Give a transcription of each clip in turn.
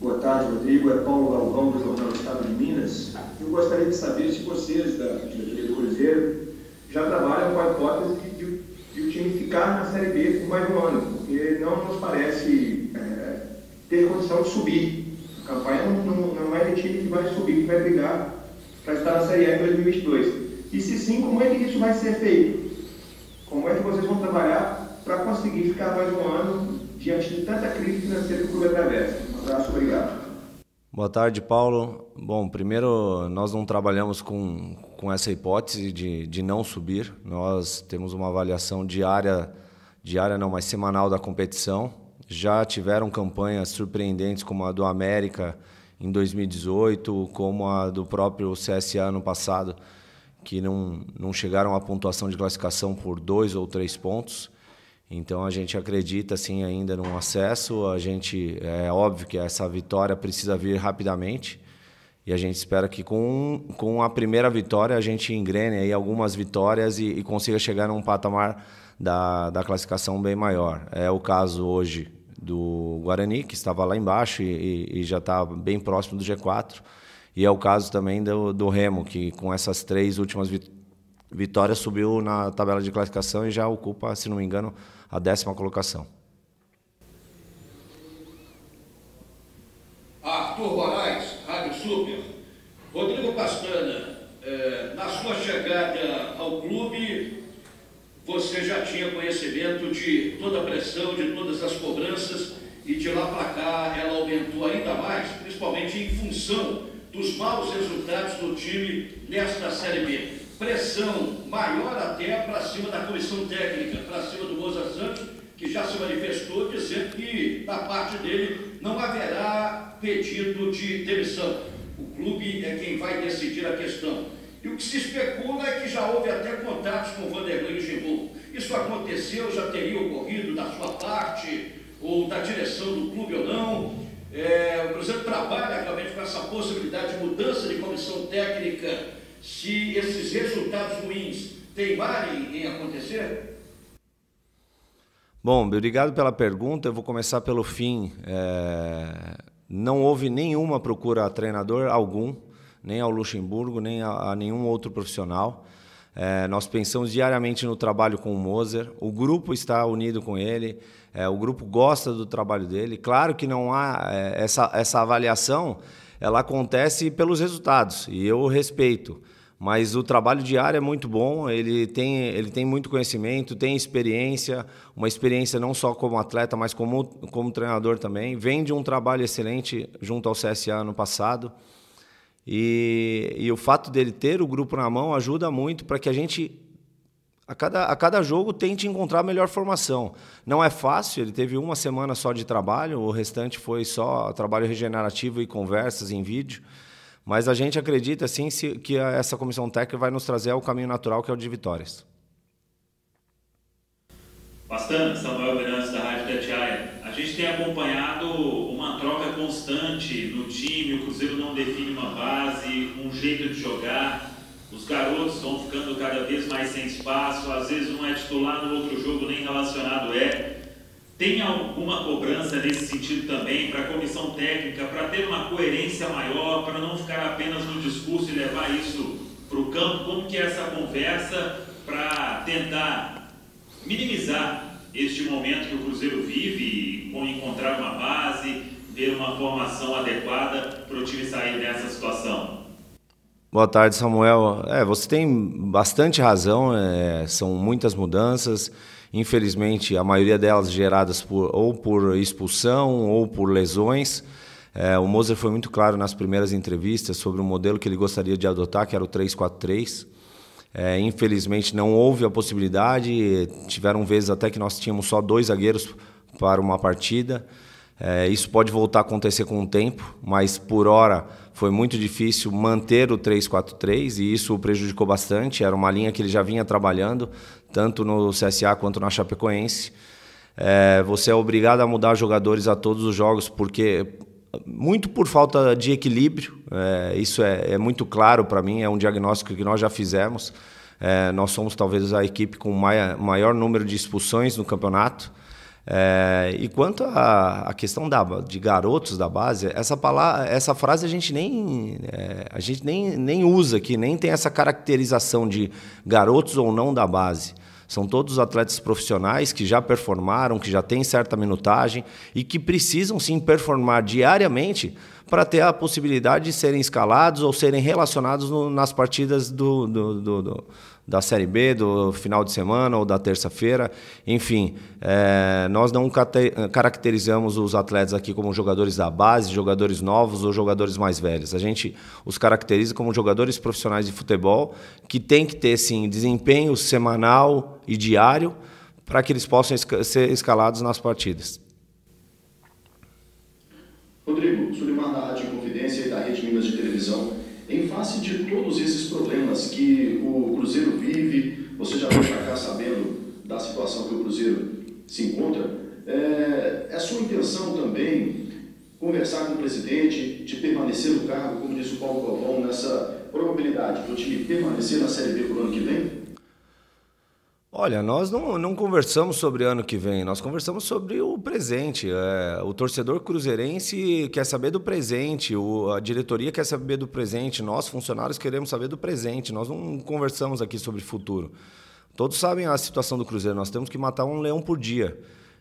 Boa tarde, Rodrigo. É Paulo Galvão, do Jornal Estado de Minas. Eu gostaria de saber se vocês, da diretoria do Cruzeiro, já trabalham com a hipótese de, de, de, o time ficar na Série B por mais um ano, porque não nos parece é, ter condição de subir. A campanha não, não, não é de time que vai subir, que vai brigar para estar na Série A em 2022. E se sim, como é que isso vai ser feito? Como é que vocês vão trabalhar para conseguir ficar mais um ano diante de tanta crise financeira que o clube atravessa? Um abraço, obrigado. Boa tarde, Paulo. Bom, primeiro, nós não trabalhamos com, com essa hipótese de, de não subir. Nós temos uma avaliação diária, diária não, mas semanal da competição. Já tiveram campanhas surpreendentes como a do América em 2018, como a do próprio CSA ano passado, que não, não chegaram à pontuação de classificação por dois ou três pontos. Então a gente acredita sim ainda no acesso. A gente é óbvio que essa vitória precisa vir rapidamente e a gente espera que com, com a primeira vitória a gente engrene aí algumas vitórias e, e consiga chegar num patamar da, da classificação bem maior. É o caso hoje do Guarani que estava lá embaixo e, e já está bem próximo do G4 e é o caso também do, do Remo que com essas três últimas vitórias subiu na tabela de classificação e já ocupa, se não me engano, a décima colocação. Arthur Moraes, Rádio Super. Rodrigo Pastana, é, na sua chegada ao clube, você já tinha conhecimento de toda a pressão, de todas as cobranças, e de lá para cá ela aumentou ainda mais, principalmente em função dos maus resultados do time nesta Série B pressão maior até para cima da comissão técnica, para cima do Moza Santos, que já se manifestou dizendo que da parte dele não haverá pedido de demissão. O clube é quem vai decidir a questão. E o que se especula é que já houve até contatos com o Vanderlei Luxemburgo. Isso aconteceu, já teria ocorrido da sua parte, ou da direção do clube ou não. É, o Cruzeiro trabalha realmente com essa possibilidade de mudança de comissão técnica se esses resultados ruins teimarem em acontecer? Bom, obrigado pela pergunta. Eu vou começar pelo fim. É... Não houve nenhuma procura a treinador algum, nem ao Luxemburgo, nem a, a nenhum outro profissional. É, nós pensamos diariamente no trabalho com o Moser. O grupo está unido com ele. É, o grupo gosta do trabalho dele. Claro que não há é, essa, essa avaliação ela acontece pelos resultados e eu respeito. Mas o trabalho diário é muito bom, ele tem, ele tem muito conhecimento, tem experiência, uma experiência não só como atleta, mas como, como treinador também. Vem de um trabalho excelente junto ao CSA no passado. E, e o fato dele ter o grupo na mão ajuda muito para que a gente a cada, a cada jogo tente encontrar a melhor formação. Não é fácil, ele teve uma semana só de trabalho, o restante foi só trabalho regenerativo e conversas em vídeo. Mas a gente acredita, sim, que essa comissão técnica vai nos trazer o caminho natural, que é o de vitórias. Bastante, Samuel Venâncio, da Rádio Tatiaia. A gente tem acompanhado uma troca constante no time, o Cruzeiro não define uma base, um jeito de jogar. Os garotos vão ficando cada vez mais sem espaço, às vezes um é titular no outro jogo, nem relacionado é. Tem alguma cobrança nesse sentido também para a comissão técnica, para ter uma coerência maior, para não ficar apenas no discurso e levar isso para o campo? Como que é essa conversa para tentar minimizar este momento que o Cruzeiro vive, com encontrar uma base, ter uma formação adequada para o time sair dessa situação? Boa tarde, Samuel. É, você tem bastante razão, é, são muitas mudanças. Infelizmente, a maioria delas geradas por, ou por expulsão ou por lesões. É, o Moser foi muito claro nas primeiras entrevistas sobre o modelo que ele gostaria de adotar, que era o 3-4-3. É, infelizmente, não houve a possibilidade. Tiveram vezes até que nós tínhamos só dois zagueiros para uma partida. É, isso pode voltar a acontecer com o tempo, mas por hora foi muito difícil manter o 3-4-3 e isso o prejudicou bastante. Era uma linha que ele já vinha trabalhando, tanto no CSA quanto na Chapecoense. É, você é obrigado a mudar jogadores a todos os jogos, porque muito por falta de equilíbrio. É, isso é, é muito claro para mim, é um diagnóstico que nós já fizemos. É, nós somos talvez a equipe com maior, maior número de expulsões no campeonato. É, e quanto à questão da, de garotos da base, essa, palavra, essa frase a gente, nem, é, a gente nem, nem usa aqui, nem tem essa caracterização de garotos ou não da base. São todos atletas profissionais que já performaram, que já têm certa minutagem e que precisam sim performar diariamente para ter a possibilidade de serem escalados ou serem relacionados no, nas partidas do, do, do, do da Série B, do final de semana ou da terça-feira. Enfim, é, nós não caracterizamos os atletas aqui como jogadores da base, jogadores novos ou jogadores mais velhos. A gente os caracteriza como jogadores profissionais de futebol que tem que ter, sim, desempenho semanal e diário para que eles possam ser escalados nas partidas. Rodrigo, Sulimar da Rádio Confidência e da Rede Minas de Televisão em face de todos esses problemas que o Cruzeiro vive, você já veio para cá sabendo da situação que o Cruzeiro se encontra, é, é sua intenção também conversar com o presidente, de permanecer no cargo, como disse o Paulo Galvão, nessa probabilidade do time permanecer na Série B para o ano que vem? Olha, nós não, não conversamos sobre ano que vem, nós conversamos sobre o presente. É, o torcedor cruzeirense quer saber do presente, o, a diretoria quer saber do presente, nós, funcionários, queremos saber do presente. Nós não conversamos aqui sobre futuro. Todos sabem a situação do Cruzeiro, nós temos que matar um leão por dia.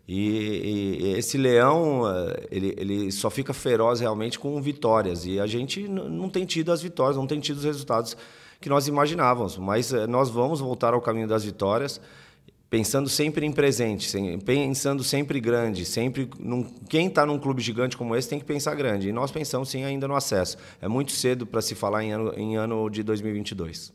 E, e esse leão, ele, ele só fica feroz realmente com vitórias. E a gente não tem tido as vitórias, não tem tido os resultados que nós imaginávamos. Mas eh, nós vamos voltar ao caminho das vitórias, pensando sempre em presente, pensando sempre grande, sempre num, quem está num clube gigante como esse tem que pensar grande. E nós pensamos sim ainda no acesso. É muito cedo para se falar em ano, em ano de 2022.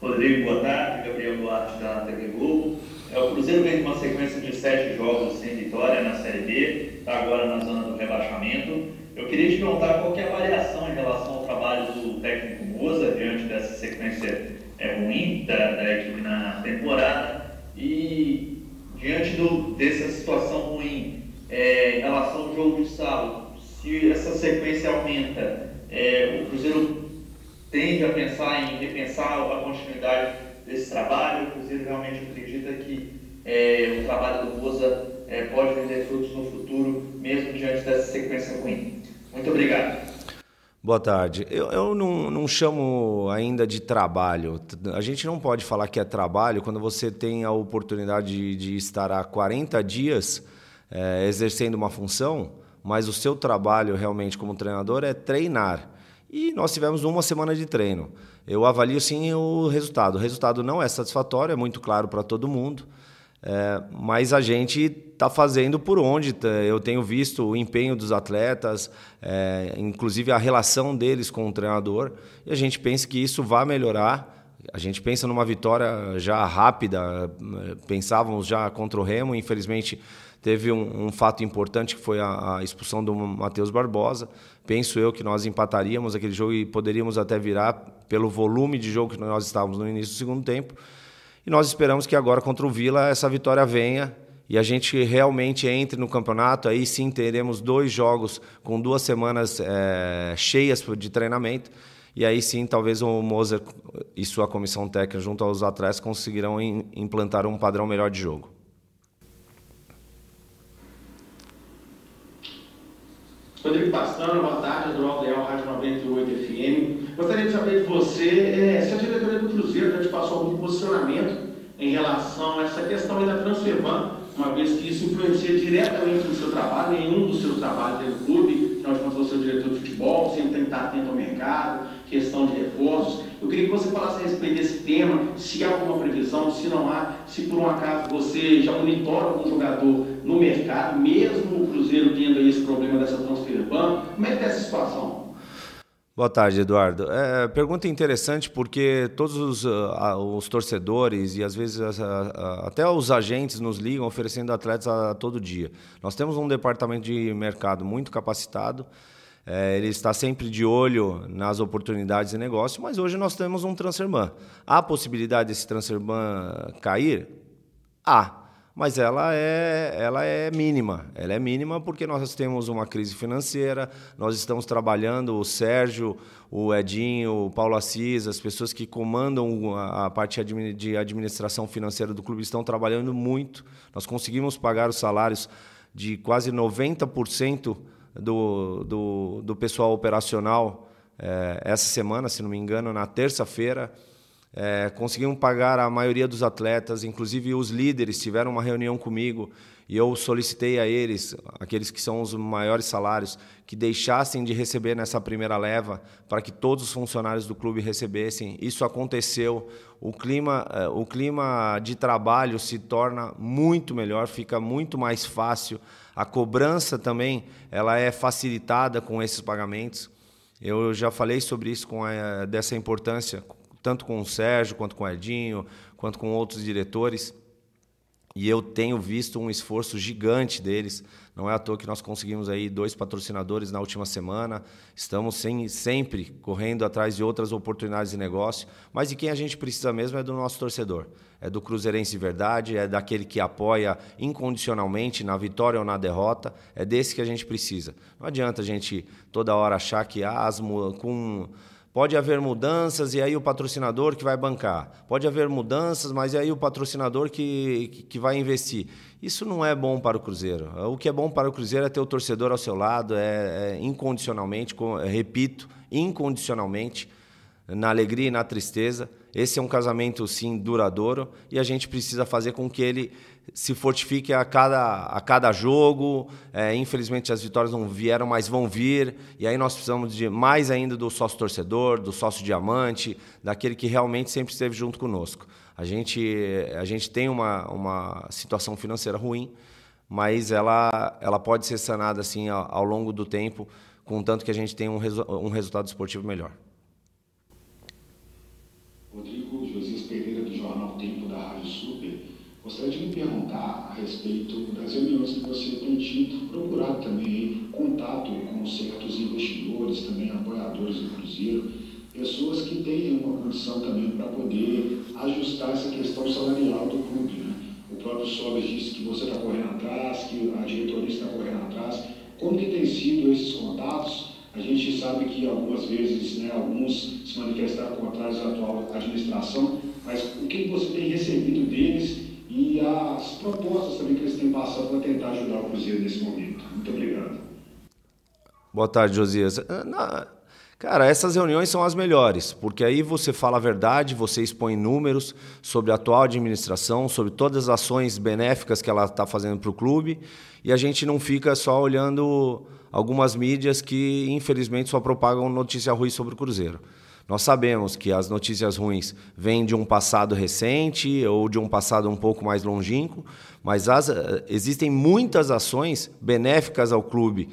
Rodrigo, boa tarde. Gabriel Duarte da TV Globo. É, o Cruzeiro vem com uma sequência de sete jogos sem vitória na Série B, está agora na zona do rebaixamento. Eu queria te perguntar qual é a variação em relação ao trabalho do técnico Moza diante dessa sequência é, ruim da, da equipe na temporada e diante do, dessa situação ruim é, em relação ao jogo de sábado, se essa sequência aumenta, é, o Cruzeiro tende a pensar em repensar a continuidade desse trabalho, o Cruzeiro realmente acredita que é, o trabalho do Moza é, pode render frutos no futuro, mesmo diante dessa sequência ruim. Muito obrigado. Boa tarde. Eu, eu não, não, chamo ainda de trabalho. A gente não pode falar que é trabalho quando você tem a oportunidade de, de estar há 40 dias é, exercendo uma função, mas o seu trabalho realmente como treinador é treinar. E nós tivemos uma semana de treino. Eu avalio sim o resultado. O resultado não é satisfatório, é muito claro para todo mundo. É, mas a gente está fazendo por onde. Tá? Eu tenho visto o empenho dos atletas, é, inclusive a relação deles com o treinador, e a gente pensa que isso vai melhorar. A gente pensa numa vitória já rápida, pensávamos já contra o Remo, infelizmente teve um, um fato importante que foi a, a expulsão do Matheus Barbosa. Penso eu que nós empataríamos aquele jogo e poderíamos até virar pelo volume de jogo que nós estávamos no início do segundo tempo. E nós esperamos que agora contra o Vila essa vitória venha e a gente realmente entre no campeonato. Aí sim teremos dois jogos com duas semanas é, cheias de treinamento. E aí sim, talvez o Moser e sua comissão técnica, junto aos atletas, conseguirão implantar um padrão melhor de jogo. Rodrigo Pastano, boa tarde, Adroaldo Leal, Rádio 98 FM. Gostaria de saber de você é, se a diretoria do Cruzeiro já te passou algum posicionamento em relação a essa questão da Transfervan, uma vez que isso influencia diretamente no seu trabalho, nenhum dos seus trabalhos dentro do clube, afinal de contas você é o diretor de futebol, sempre tem que estar atento ao mercado, questão de reforços. Eu queria que você falasse a respeito desse tema, se há alguma previsão, se não há, se por um acaso você já monitora algum jogador no mercado, mesmo o Cruzeiro tendo esse problema dessa transfer ban, como é que está essa situação? Boa tarde, Eduardo. É, pergunta interessante porque todos os, uh, os torcedores e às vezes uh, uh, até os agentes nos ligam oferecendo atletas a, a todo dia. Nós temos um departamento de mercado muito capacitado, é, ele está sempre de olho nas oportunidades de negócio, mas hoje nós temos um transferban. Há possibilidade desse transferban cair? Há. Mas ela é, ela é mínima. Ela é mínima porque nós temos uma crise financeira, nós estamos trabalhando, o Sérgio, o Edinho, o Paulo Assis, as pessoas que comandam a parte de administração financeira do clube estão trabalhando muito. Nós conseguimos pagar os salários de quase 90% do, do, do pessoal operacional é, essa semana, se não me engano, na terça-feira. É, conseguimos pagar a maioria dos atletas, inclusive os líderes tiveram uma reunião comigo e eu solicitei a eles, aqueles que são os maiores salários, que deixassem de receber nessa primeira leva para que todos os funcionários do clube recebessem. Isso aconteceu. O clima, é, o clima de trabalho se torna muito melhor, fica muito mais fácil. A cobrança também ela é facilitada com esses pagamentos. Eu já falei sobre isso com a, dessa importância tanto com o Sérgio, quanto com o Edinho, quanto com outros diretores. E eu tenho visto um esforço gigante deles. Não é à toa que nós conseguimos aí dois patrocinadores na última semana. Estamos sem, sempre correndo atrás de outras oportunidades de negócio. Mas de quem a gente precisa mesmo é do nosso torcedor. É do Cruzeirense de verdade, é daquele que apoia incondicionalmente na vitória ou na derrota. É desse que a gente precisa. Não adianta a gente toda hora achar que ah, com Pode haver mudanças e aí o patrocinador que vai bancar. Pode haver mudanças, mas e aí o patrocinador que, que, vai investir. Isso não é bom para o Cruzeiro. O que é bom para o Cruzeiro é ter o torcedor ao seu lado, é, é incondicionalmente, repito, incondicionalmente, na alegria e na tristeza. Esse é um casamento, sim, duradouro e a gente precisa fazer com que ele se fortifique a cada, a cada jogo. É, infelizmente as vitórias não vieram, mas vão vir. E aí nós precisamos de mais ainda do sócio torcedor, do sócio diamante, daquele que realmente sempre esteve junto conosco. A gente, a gente tem uma, uma situação financeira ruim, mas ela, ela pode ser sanada assim ao, ao longo do tempo, contanto que a gente tenha um, resu um resultado esportivo melhor. Rodrigo Josias Pereira, do Jornal Tempo da Rádio Super. Gostaria de me perguntar a respeito das reuniões que você tem tido, procurado também contato com certos investidores, também apoiadores do Cruzeiro, pessoas que têm uma condição também para poder ajustar essa questão salarial do clube. Né? O próprio Sobes disse que você está correndo atrás, que a diretoria está correndo atrás. Como que tem sido esses contatos? A gente sabe que algumas vezes né, alguns se manifestaram contra a atual administração, mas o que você tem recebido deles e as propostas também que eles têm passado para tentar ajudar o Cruzeiro nesse momento. Muito obrigado. Boa tarde, Josias. Ah, cara, essas reuniões são as melhores, porque aí você fala a verdade, você expõe números sobre a atual administração, sobre todas as ações benéficas que ela está fazendo para o clube, e a gente não fica só olhando algumas mídias que, infelizmente, só propagam notícia ruim sobre o Cruzeiro. Nós sabemos que as notícias ruins vêm de um passado recente ou de um passado um pouco mais longínquo, mas as, eh, existem muitas ações benéficas ao clube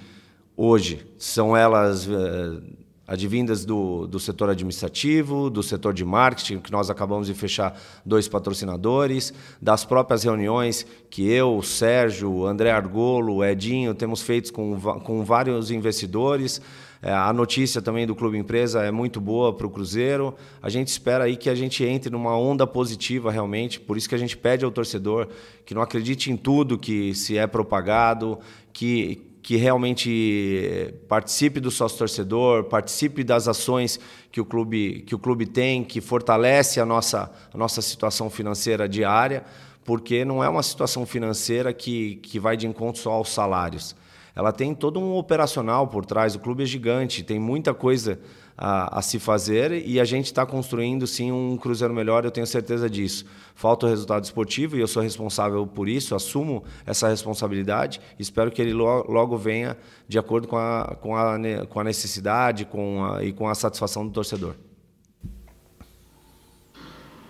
hoje. São elas uh, advindas do, do setor administrativo, do setor de marketing, que nós acabamos de fechar dois patrocinadores, das próprias reuniões que eu, o Sérgio, André Argolo, Edinho temos feito com, com vários investidores. É, a notícia também do Clube Empresa é muito boa para o Cruzeiro. A gente espera aí que a gente entre numa onda positiva realmente. Por isso que a gente pede ao torcedor que não acredite em tudo que se é propagado, que, que realmente participe do sócio torcedor, participe das ações que o clube, que o clube tem, que fortalece a nossa, a nossa situação financeira diária, porque não é uma situação financeira que, que vai de encontro só aos salários ela tem todo um operacional por trás. O clube é gigante, tem muita coisa a, a se fazer e a gente está construindo sim um Cruzeiro melhor, eu tenho certeza disso. Falta o resultado esportivo e eu sou responsável por isso, assumo essa responsabilidade. Espero que ele logo, logo venha de acordo com a, com a, com a necessidade com a, e com a satisfação do torcedor.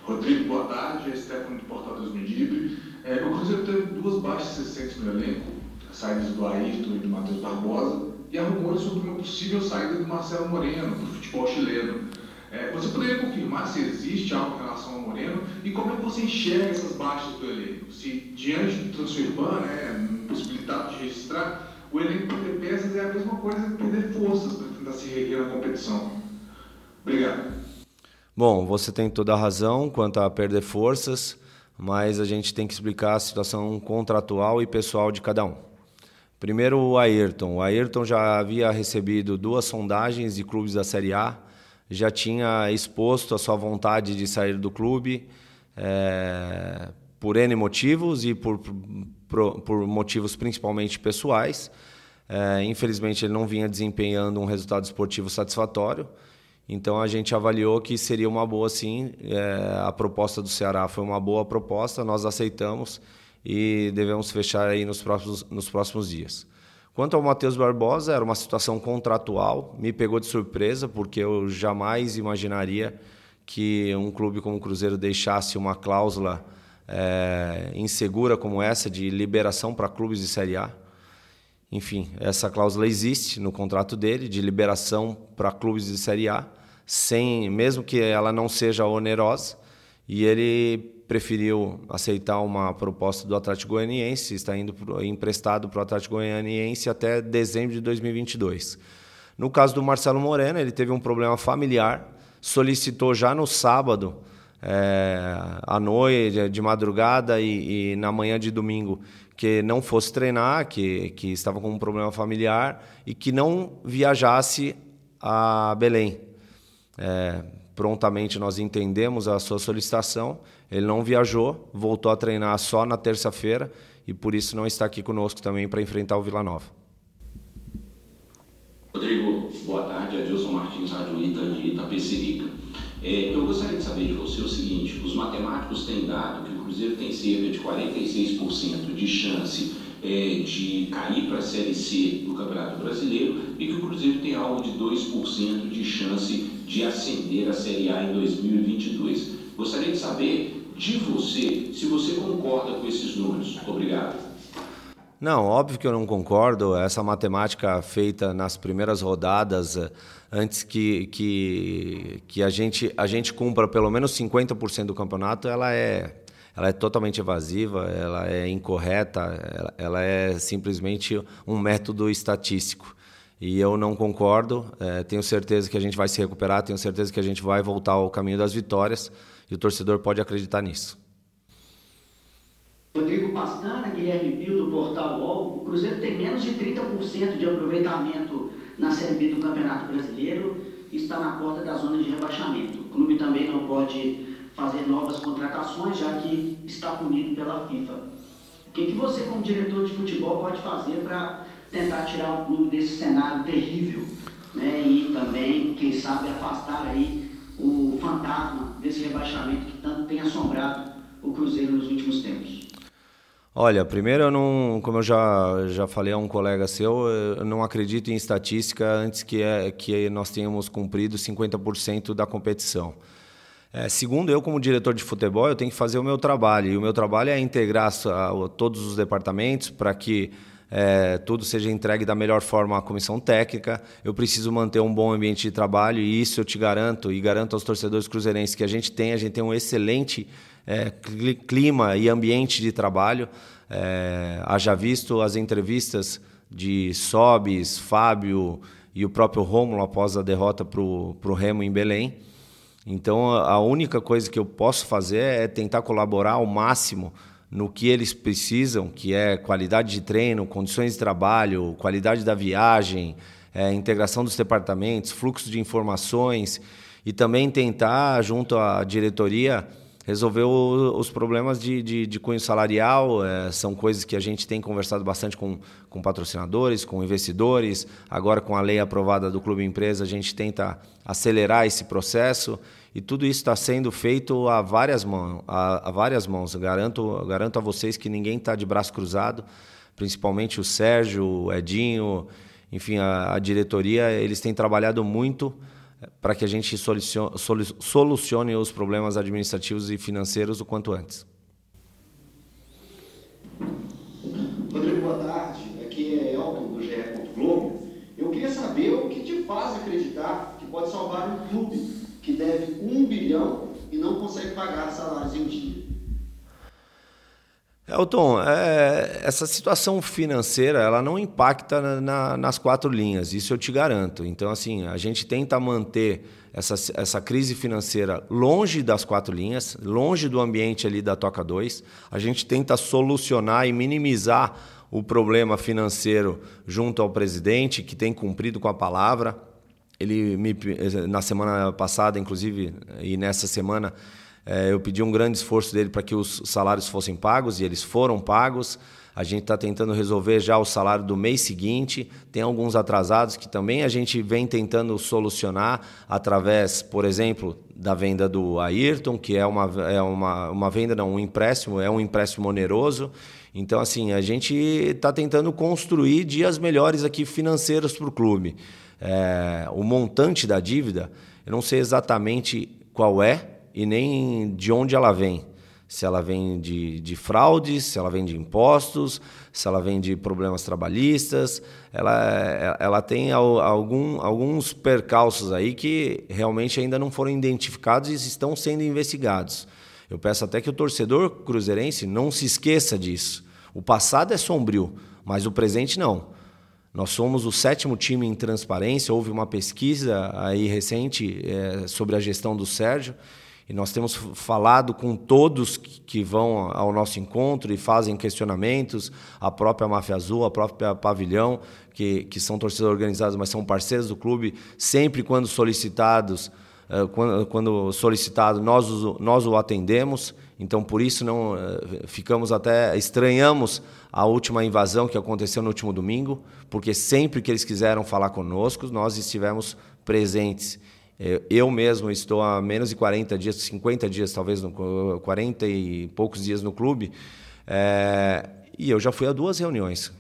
Rodrigo, boa tarde. É Stefano do Portal 2000 É, o Cruzeiro teve duas baixas recentes no elenco saídas do Ayrton e do Matheus Barbosa, e há rumores sobre uma possível saída do Marcelo Moreno, do futebol chileno. É, você poderia confirmar se existe algo em relação ao Moreno e como é que você enxerga essas baixas do elenco? Se diante do transfer né, possibilidade de registrar, o elenco perder peças é a mesma coisa que perder forças para tentar se reerguer na competição. Obrigado. Bom, você tem toda a razão quanto a perder forças mas a gente tem que explicar a situação contratual e pessoal de cada um. Primeiro, o Ayrton. O Ayrton já havia recebido duas sondagens de clubes da Série A, já tinha exposto a sua vontade de sair do clube é, por N motivos e por, por, por motivos principalmente pessoais. É, infelizmente, ele não vinha desempenhando um resultado esportivo satisfatório. Então a gente avaliou que seria uma boa sim. É, a proposta do Ceará foi uma boa proposta, nós aceitamos e devemos fechar aí nos próximos, nos próximos dias. Quanto ao Matheus Barbosa, era uma situação contratual, me pegou de surpresa, porque eu jamais imaginaria que um clube como o Cruzeiro deixasse uma cláusula é, insegura como essa de liberação para clubes de Série A. Enfim, essa cláusula existe no contrato dele de liberação para clubes de Série A, sem, mesmo que ela não seja onerosa, e ele preferiu aceitar uma proposta do Atlético Goianiense, está indo emprestado para o Atlético Goianiense até dezembro de 2022. No caso do Marcelo Moreno, ele teve um problema familiar, solicitou já no sábado, é, à noite, de madrugada e, e, na manhã de domingo, que não fosse treinar, que, que estava com um problema familiar e que não viajasse a Belém. É, prontamente nós entendemos a sua solicitação ele não viajou, voltou a treinar só na terça-feira e por isso não está aqui conosco também para enfrentar o Vila Nova. Rodrigo, boa tarde. Adilson Martins, Rádio Itapecerica. É, eu gostaria de saber de você o seguinte: os matemáticos têm dado que o Cruzeiro tem cerca de 46% de chance é, de cair para a Série C do Campeonato Brasileiro e que o Cruzeiro tem algo de 2% de chance de ascender à Série A em 2022. Gostaria de saber de você se você concorda com esses números. Obrigado. Não, óbvio que eu não concordo. Essa matemática feita nas primeiras rodadas, eh, antes que, que, que a, gente, a gente cumpra pelo menos 50% do campeonato, ela é, ela é totalmente evasiva, ela é incorreta, ela, ela é simplesmente um método estatístico. E eu não concordo. É, tenho certeza que a gente vai se recuperar, tenho certeza que a gente vai voltar ao caminho das vitórias e o torcedor pode acreditar nisso. Rodrigo Pastana, Guilherme Pio do Portal UOL, o Cruzeiro tem menos de 30% de aproveitamento na Série B do Campeonato Brasileiro e está na porta da zona de rebaixamento. O clube também não pode fazer novas contratações, já que está punido pela FIFA. O que, que você, como diretor de futebol, pode fazer para tentar tirar o clube desse cenário terrível né? e também, quem sabe, afastar aí o fantasma desse rebaixamento que tanto tem assombrado o Cruzeiro nos últimos tempos? Olha, primeiro eu não, como eu já, já falei a um colega seu, eu não acredito em estatística antes que, é, que nós tenhamos cumprido 50% da competição. É, segundo, eu como diretor de futebol, eu tenho que fazer o meu trabalho, e o meu trabalho é integrar todos os departamentos para que é, tudo seja entregue da melhor forma à comissão técnica. Eu preciso manter um bom ambiente de trabalho e isso eu te garanto e garanto aos torcedores cruzeirenses que a gente tem. A gente tem um excelente é, clima e ambiente de trabalho. É, haja visto as entrevistas de Sobis, Fábio e o próprio Rômulo após a derrota para o Remo em Belém. Então, a única coisa que eu posso fazer é tentar colaborar ao máximo no que eles precisam, que é qualidade de treino, condições de trabalho, qualidade da viagem, é, integração dos departamentos, fluxo de informações e também tentar, junto à diretoria, resolver o, os problemas de, de, de cunho salarial. É, são coisas que a gente tem conversado bastante com, com patrocinadores, com investidores. Agora, com a lei aprovada do Clube Empresa, a gente tenta acelerar esse processo e tudo isso está sendo feito a várias mãos. A, a várias mãos. garanto, garanto a vocês que ninguém está de braço cruzado, principalmente o Sérgio, o Edinho, enfim, a, a diretoria. Eles têm trabalhado muito eh, para que a gente solucione, solucione os problemas administrativos e financeiros o quanto antes. Rodrigo, boa tarde. Aqui é Elton do GE. Globo. Eu queria saber o que te faz acreditar que pode salvar um clube que deve um bilhão e não consegue pagar salários em dia. Elton, é, essa situação financeira ela não impacta na, na, nas quatro linhas, isso eu te garanto. Então, assim, a gente tenta manter essa, essa crise financeira longe das quatro linhas, longe do ambiente ali da Toca 2. A gente tenta solucionar e minimizar o problema financeiro junto ao presidente, que tem cumprido com a palavra. Ele me, na semana passada, inclusive, e nessa semana, é, eu pedi um grande esforço dele para que os salários fossem pagos e eles foram pagos. A gente está tentando resolver já o salário do mês seguinte. Tem alguns atrasados que também a gente vem tentando solucionar através, por exemplo, da venda do Ayrton, que é uma, é uma, uma venda, não, um empréstimo, é um empréstimo oneroso. Então, assim, a gente está tentando construir dias melhores aqui financeiros para o clube. É, o montante da dívida, eu não sei exatamente qual é, e nem de onde ela vem. Se ela vem de, de fraudes, se ela vem de impostos, se ela vem de problemas trabalhistas. Ela, ela tem algum, alguns percalços aí que realmente ainda não foram identificados e estão sendo investigados. Eu peço até que o torcedor cruzeirense não se esqueça disso. O passado é sombrio, mas o presente não. Nós somos o sétimo time em transparência. Houve uma pesquisa aí recente é, sobre a gestão do Sérgio e nós temos falado com todos que vão ao nosso encontro e fazem questionamentos, a própria Máfia Azul, a própria Pavilhão, que, que são torcidas organizadas, mas são parceiros do clube, sempre quando solicitados, eh, quando, quando solicitado, nós, nós o atendemos. Então, por isso, não eh, ficamos até estranhamos a última invasão que aconteceu no último domingo, porque sempre que eles quiseram falar conosco, nós estivemos presentes. É, eu mesmo estou há menos de 40 dias, 50 dias, talvez, 40 e poucos dias no clube, é, e eu já fui a duas reuniões.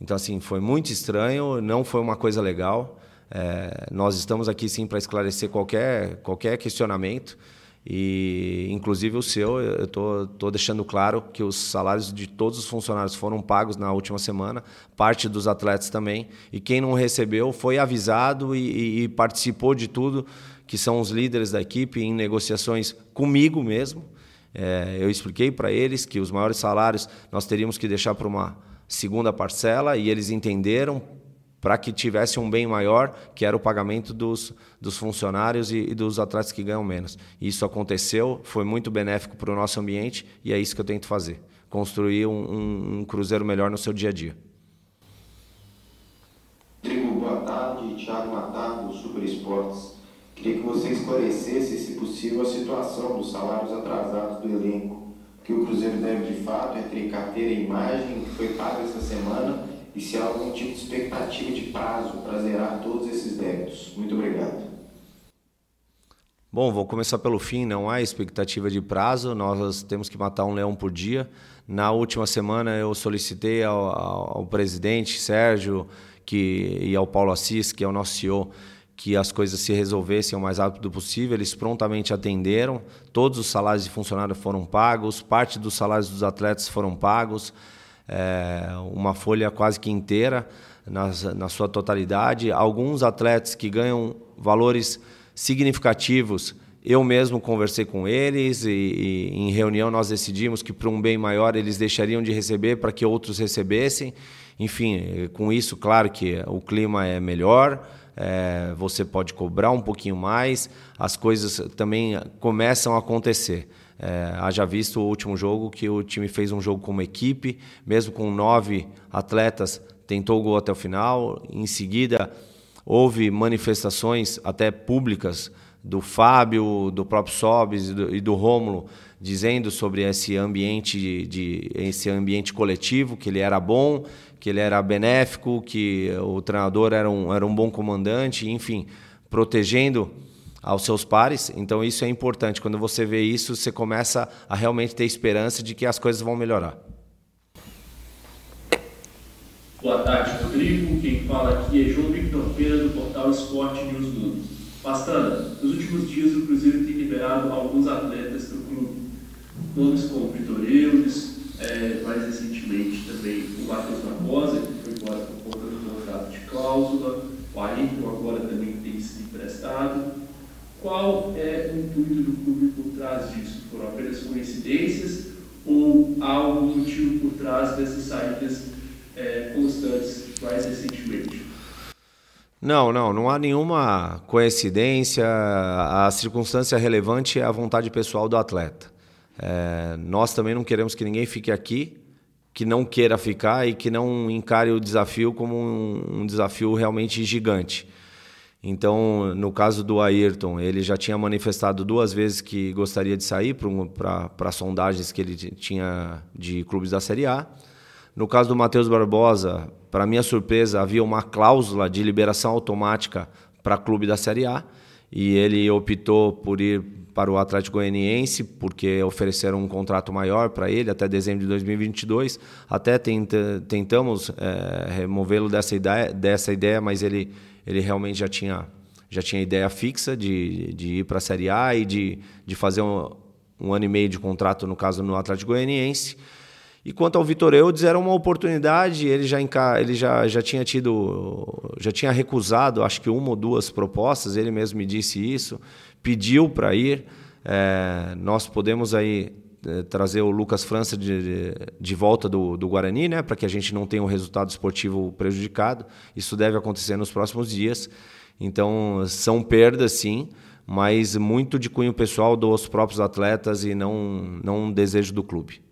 Então, assim, foi muito estranho, não foi uma coisa legal. É, nós estamos aqui, sim, para esclarecer qualquer, qualquer questionamento. E, inclusive, o seu, eu estou deixando claro que os salários de todos os funcionários foram pagos na última semana, parte dos atletas também. E quem não recebeu foi avisado e, e participou de tudo, que são os líderes da equipe, em negociações comigo mesmo. É, eu expliquei para eles que os maiores salários nós teríamos que deixar para uma segunda parcela e eles entenderam para que tivesse um bem maior, que era o pagamento dos, dos funcionários e, e, dos atletas que ganham menos. Isso aconteceu, foi muito benéfico para o nosso ambiente e é isso que eu tento fazer: construir um, um, um cruzeiro melhor no seu dia a dia. Rodrigo, boa tarde. Thiago Matar, do Super Esportes. Queria que você esclarecesse, se possível, a situação dos salários atrasados do elenco, que o Cruzeiro deve de fato entre carteira e imagem, que foi pago essa semana e se há algum tipo de expectativa de prazo para zerar todos esses débitos. Muito obrigado. Bom, vou começar pelo fim. Não há expectativa de prazo, nós temos que matar um leão por dia. Na última semana, eu solicitei ao, ao, ao presidente Sérgio que, e ao Paulo Assis, que é o nosso CEO, que as coisas se resolvessem o mais rápido possível. Eles prontamente atenderam, todos os salários de funcionário foram pagos, parte dos salários dos atletas foram pagos é, uma folha quase que inteira na, na sua totalidade. Alguns atletas que ganham valores significativos, eu mesmo conversei com eles e, e em reunião nós decidimos que para um bem maior eles deixariam de receber para que outros recebessem. Enfim, com isso, claro que o clima é melhor, é, você pode cobrar um pouquinho mais, as coisas também começam a acontecer. É, haja visto o último jogo que o time fez um jogo como equipe, mesmo com nove atletas, tentou o gol até o final. Em seguida, houve manifestações até públicas do Fábio, do próprio Sobis e do, do Rômulo, dizendo sobre esse ambiente de, de, esse ambiente coletivo, que ele era bom, que ele era benéfico, que o treinador era um, era um bom comandante, enfim, protegendo aos seus pares. Então isso é importante. Quando você vê isso, você começa a realmente ter esperança de que as coisas vão melhorar. Boa tarde, Rodrigo. Quem fala aqui é João Victor Pena, do portal Esporte News Mundo. Pastana, nos últimos dias o Cruzeiro tem liberado alguns atletas do clube. Nomes como Vitor Eudes, é, mais recentemente também o Matheus Barbosa, que foi embora por conta do contrato de cláusula, o Ayrton agora também tem sido emprestado. Qual é o intuito do clube por trás disso? Foram apenas coincidências ou há algum motivo por trás dessas saídas é, constantes mais recentemente? Não, não, não há nenhuma coincidência. A circunstância relevante é a vontade pessoal do atleta. É, nós também não queremos que ninguém fique aqui, que não queira ficar e que não encare o desafio como um, um desafio realmente gigante. Então, no caso do Ayrton, ele já tinha manifestado duas vezes que gostaria de sair para sondagens que ele tinha de clubes da Série A. No caso do Matheus Barbosa, para minha surpresa, havia uma cláusula de liberação automática para clube da Série A e ele optou por ir para o Atlético Goianiense porque ofereceram um contrato maior para ele até dezembro de 2022. Até tenta, tentamos é, removê-lo dessa ideia, dessa ideia, mas ele ele realmente já tinha, já tinha ideia fixa de, de ir para a Série A e de, de fazer um, um ano e meio de contrato, no caso, no Atlético Goianiense. E quanto ao Vitor Eudes, era uma oportunidade, ele já, ele já, já tinha tido, já tinha recusado, acho que uma ou duas propostas, ele mesmo me disse isso, pediu para ir. É, nós podemos aí trazer o Lucas França de, de, de volta do, do Guarani, né, para que a gente não tenha um resultado esportivo prejudicado. Isso deve acontecer nos próximos dias. Então, são perdas, sim, mas muito de cunho pessoal dos próprios atletas e não, não um desejo do clube.